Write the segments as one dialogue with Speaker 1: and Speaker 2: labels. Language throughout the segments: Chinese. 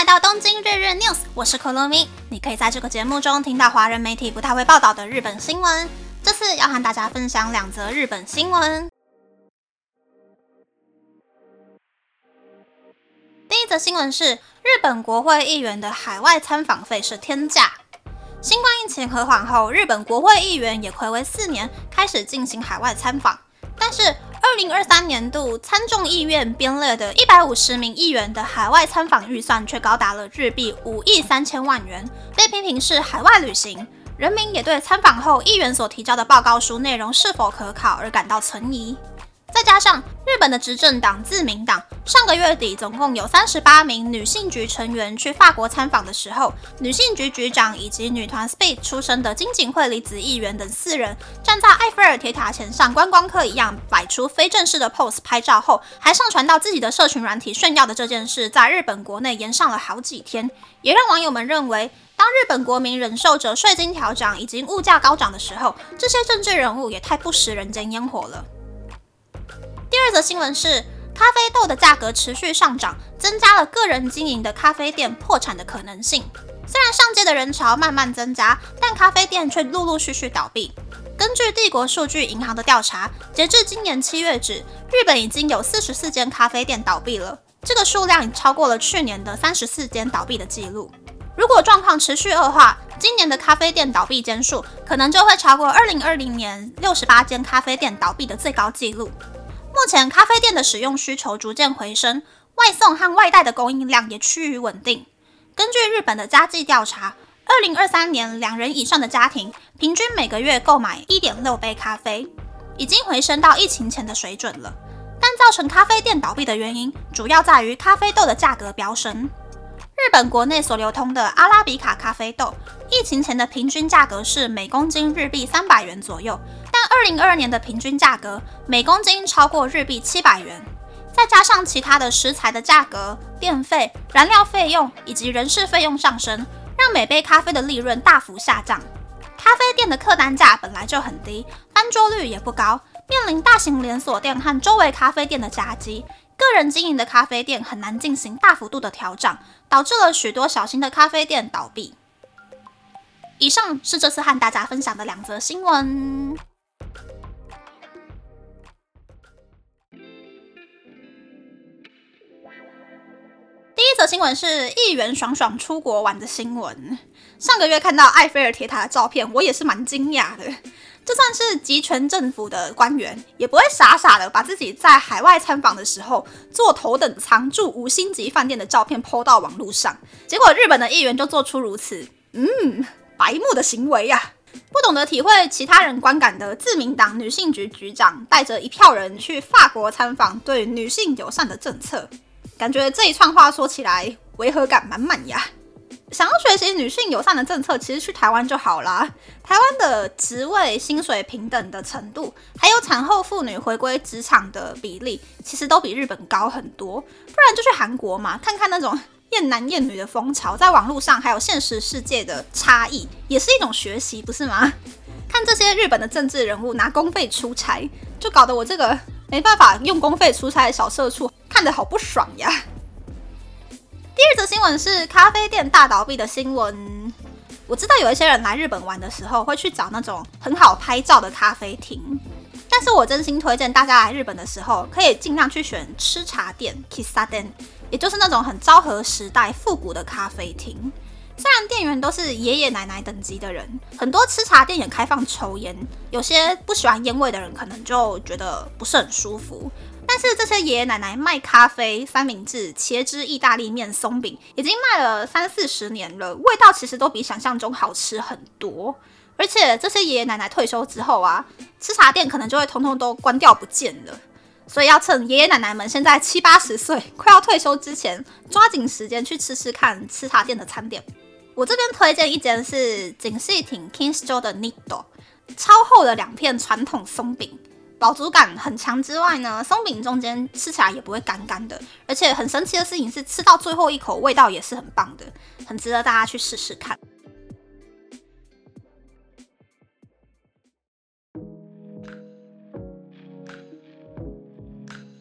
Speaker 1: 来到东京日日 news，我是可乐咪。你可以在这个节目中听到华人媒体不太会报道的日本新闻。这次要和大家分享两则日本新闻。第一则新闻是日本国会议员的海外参访费是天价。新冠疫情和缓后，日本国会议员也回违四年开始进行海外参访，但是。二零二三年度参众议院编列的一百五十名议员的海外参访预算却高达了日币五亿三千万元，被批评是海外旅行。人民也对参访后议员所提交的报告书内容是否可考而感到存疑。再加上日本的执政党自民党上个月底总共有三十八名女性局成员去法国参访的时候，女性局局长以及女团 Speed 出身的金井惠里子议员等四人站在埃菲尔铁塔前像观光客一样摆出非正式的 pose 拍照后，还上传到自己的社群软体炫耀的这件事，在日本国内延上了好几天，也让网友们认为，当日本国民忍受着税金调涨以及物价高涨的时候，这些政治人物也太不食人间烟火了。第二则新闻是，咖啡豆的价格持续上涨，增加了个人经营的咖啡店破产的可能性。虽然上街的人潮慢慢增加，但咖啡店却陆陆续续倒闭。根据帝国数据银行的调查，截至今年七月止，日本已经有四十四间咖啡店倒闭了，这个数量已超过了去年的三十四间倒闭的记录。如果状况持续恶化，今年的咖啡店倒闭间数可能就会超过二零二零年六十八间咖啡店倒闭的最高纪录。目前咖啡店的使用需求逐渐回升，外送和外带的供应量也趋于稳定。根据日本的家计调查，二零二三年两人以上的家庭平均每个月购买一点六杯咖啡，已经回升到疫情前的水准了。但造成咖啡店倒闭的原因，主要在于咖啡豆的价格飙升。日本国内所流通的阿拉比卡咖啡豆，疫情前的平均价格是每公斤日币三百元左右。但二零二二年的平均价格每公斤超过日币七百元，再加上其他的食材的价格、电费、燃料费用以及人事费用上升，让每杯咖啡的利润大幅下降。咖啡店的客单价本来就很低，翻桌率也不高，面临大型连锁店和周围咖啡店的夹击，个人经营的咖啡店很难进行大幅度的调整，导致了许多小型的咖啡店倒闭。以上是这次和大家分享的两则新闻。第一则新闻是议员爽爽出国玩的新闻。上个月看到埃菲尔铁塔的照片，我也是蛮惊讶的。就算是集权政府的官员，也不会傻傻的把自己在海外参访的时候坐头等舱住五星级饭店的照片抛到网络上。结果日本的议员就做出如此嗯白目的行为呀！不懂得体会其他人观感的自民党女性局局长，带着一票人去法国参访，对女性友善的政策。感觉这一串话说起来违和感满满呀！想要学习女性友善的政策，其实去台湾就好啦。台湾的职位、薪水平等的程度，还有产后妇女回归职场的比例，其实都比日本高很多。不然就去韩国嘛，看看那种厌男厌女的风潮，在网络上还有现实世界的差异，也是一种学习，不是吗？看这些日本的政治人物拿公费出差，就搞得我这个没办法用公费出差的小社畜。看得好不爽呀！第二则新闻是咖啡店大倒闭的新闻。我知道有一些人来日本玩的时候会去找那种很好拍照的咖啡厅，但是我真心推荐大家来日本的时候，可以尽量去选吃茶店 （kissa den），也就是那种很昭和时代复古的咖啡厅。虽然店员都是爷爷奶奶等级的人，很多吃茶店也开放抽烟，有些不喜欢烟味的人可能就觉得不是很舒服。是这些爷爷奶奶卖咖啡、三明治、茄汁意大利面、松饼，已经卖了三四十年了，味道其实都比想象中好吃很多。而且这些爷爷奶奶退休之后啊，吃茶店可能就会通通都关掉不见了。所以要趁爷爷奶奶们现在七八十岁，快要退休之前，抓紧时间去吃吃看吃茶店的餐点。我这边推荐一间是景细町 King's 的 Nido，超厚的两片传统松饼。饱足感很强之外呢，松饼中间吃起来也不会干干的，而且很神奇的事情是，吃到最后一口味道也是很棒的，很值得大家去试试看。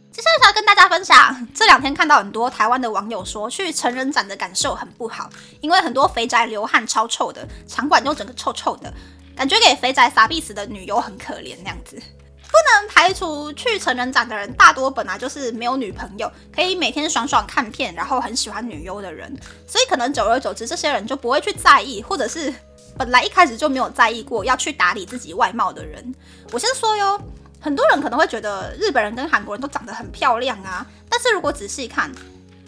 Speaker 1: 接下在想跟大家分享，这两天看到很多台湾的网友说，去成人展的感受很不好，因为很多肥宅流汗超臭的，场馆又整个臭臭的，感觉给肥宅撒必死的女优很可怜那样子。不能排除去成人展的人大多本来就是没有女朋友，可以每天爽爽看片，然后很喜欢女优的人，所以可能久而久之，这些人就不会去在意，或者是本来一开始就没有在意过要去打理自己外貌的人。我先说哟。很多人可能会觉得日本人跟韩国人都长得很漂亮啊，但是如果仔细看，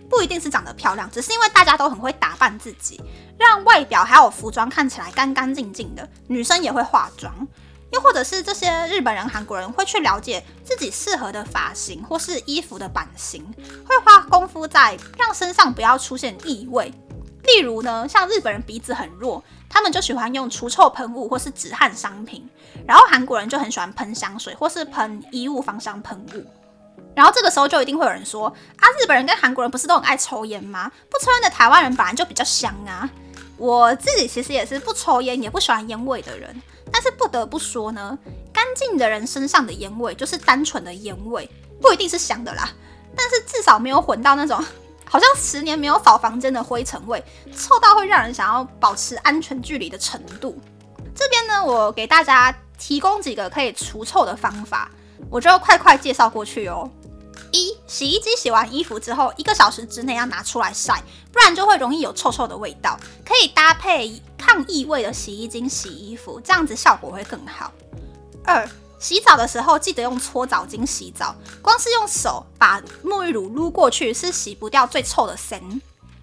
Speaker 1: 不一定是长得漂亮，只是因为大家都很会打扮自己，让外表还有服装看起来干干净净的。女生也会化妆，又或者是这些日本人、韩国人会去了解自己适合的发型或是衣服的版型，会花功夫在让身上不要出现异味。例如呢，像日本人鼻子很弱，他们就喜欢用除臭喷雾或是止汗商品，然后韩国人就很喜欢喷香水或是喷衣物芳香喷雾。然后这个时候就一定会有人说啊，日本人跟韩国人不是都很爱抽烟吗？不抽烟的台湾人本来就比较香啊。我自己其实也是不抽烟也不喜欢烟味的人，但是不得不说呢，干净的人身上的烟味就是单纯的烟味，不一定是香的啦，但是至少没有混到那种。好像十年没有扫房间的灰尘味，臭到会让人想要保持安全距离的程度。这边呢，我给大家提供几个可以除臭的方法，我就快快介绍过去哦。一，洗衣机洗完衣服之后，一个小时之内要拿出来晒，不然就会容易有臭臭的味道。可以搭配抗异味的洗衣精洗衣服，这样子效果会更好。二。洗澡的时候记得用搓澡巾洗澡，光是用手把沐浴乳撸过去是洗不掉最臭的身。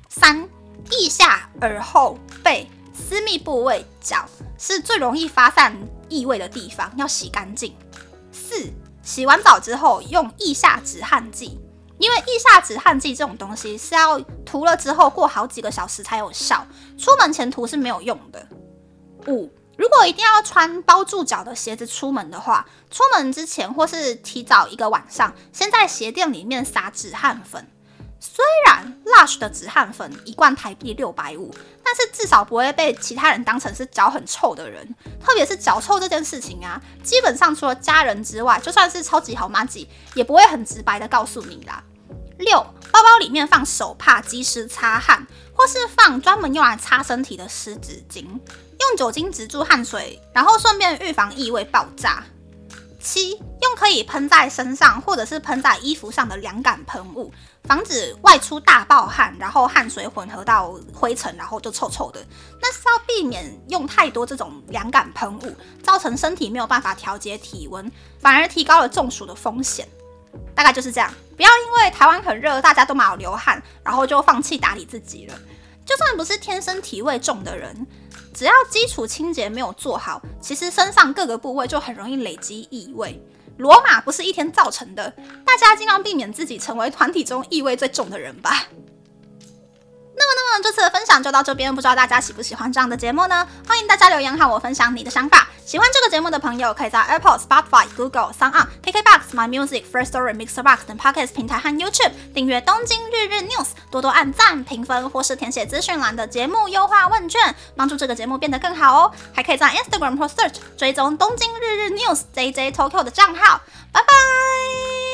Speaker 1: 三，腋下、耳后、背、私密部位、脚是最容易发散异味的地方，要洗干净。洗完澡之后用腋下止汗剂，因为腋下止汗剂这种东西是要涂了之后过好几个小时才有效，出门前涂是没有用的。五。如果一定要穿包住脚的鞋子出门的话，出门之前或是提早一个晚上，先在鞋垫里面撒止汗粉。虽然 Lush 的止汗粉一罐台币六百五，但是至少不会被其他人当成是脚很臭的人。特别是脚臭这件事情啊，基本上除了家人之外，就算是超级好妈吉，也不会很直白的告诉你啦。六，包包里面放手帕，及时擦汗，或是放专门用来擦身体的湿纸巾。用酒精止住汗水，然后顺便预防异味爆炸。七，可以喷在身上或者是喷在衣服上的凉感喷雾，防止外出大爆汗，然后汗水混合到灰尘，然后就臭臭的。那是要避免用太多这种凉感喷雾，造成身体没有办法调节体温，反而提高了中暑的风险。大概就是这样，不要因为台湾很热，大家都蛮有流汗，然后就放弃打理自己了。就算不是天生体味重的人。只要基础清洁没有做好，其实身上各个部位就很容易累积异味。罗马不是一天造成的，大家尽量避免自己成为团体中异味最重的人吧。这次的分享就到这边，不知道大家喜不喜欢这样的节目呢？欢迎大家留言和我分享你的想法。喜欢这个节目的朋友，可以在 Apple、Spotify、Google、s o n KKBox、My Music、First Story、Mixer Box 等 Podcast 平台和 YouTube 订阅《东京日日 News》，多多按赞、评分或是填写资讯栏的节目优化问卷，帮助这个节目变得更好哦。还可以在 Instagram 或 Search 追踪《东京日日 News》JJ Tokyo 的账号。拜拜。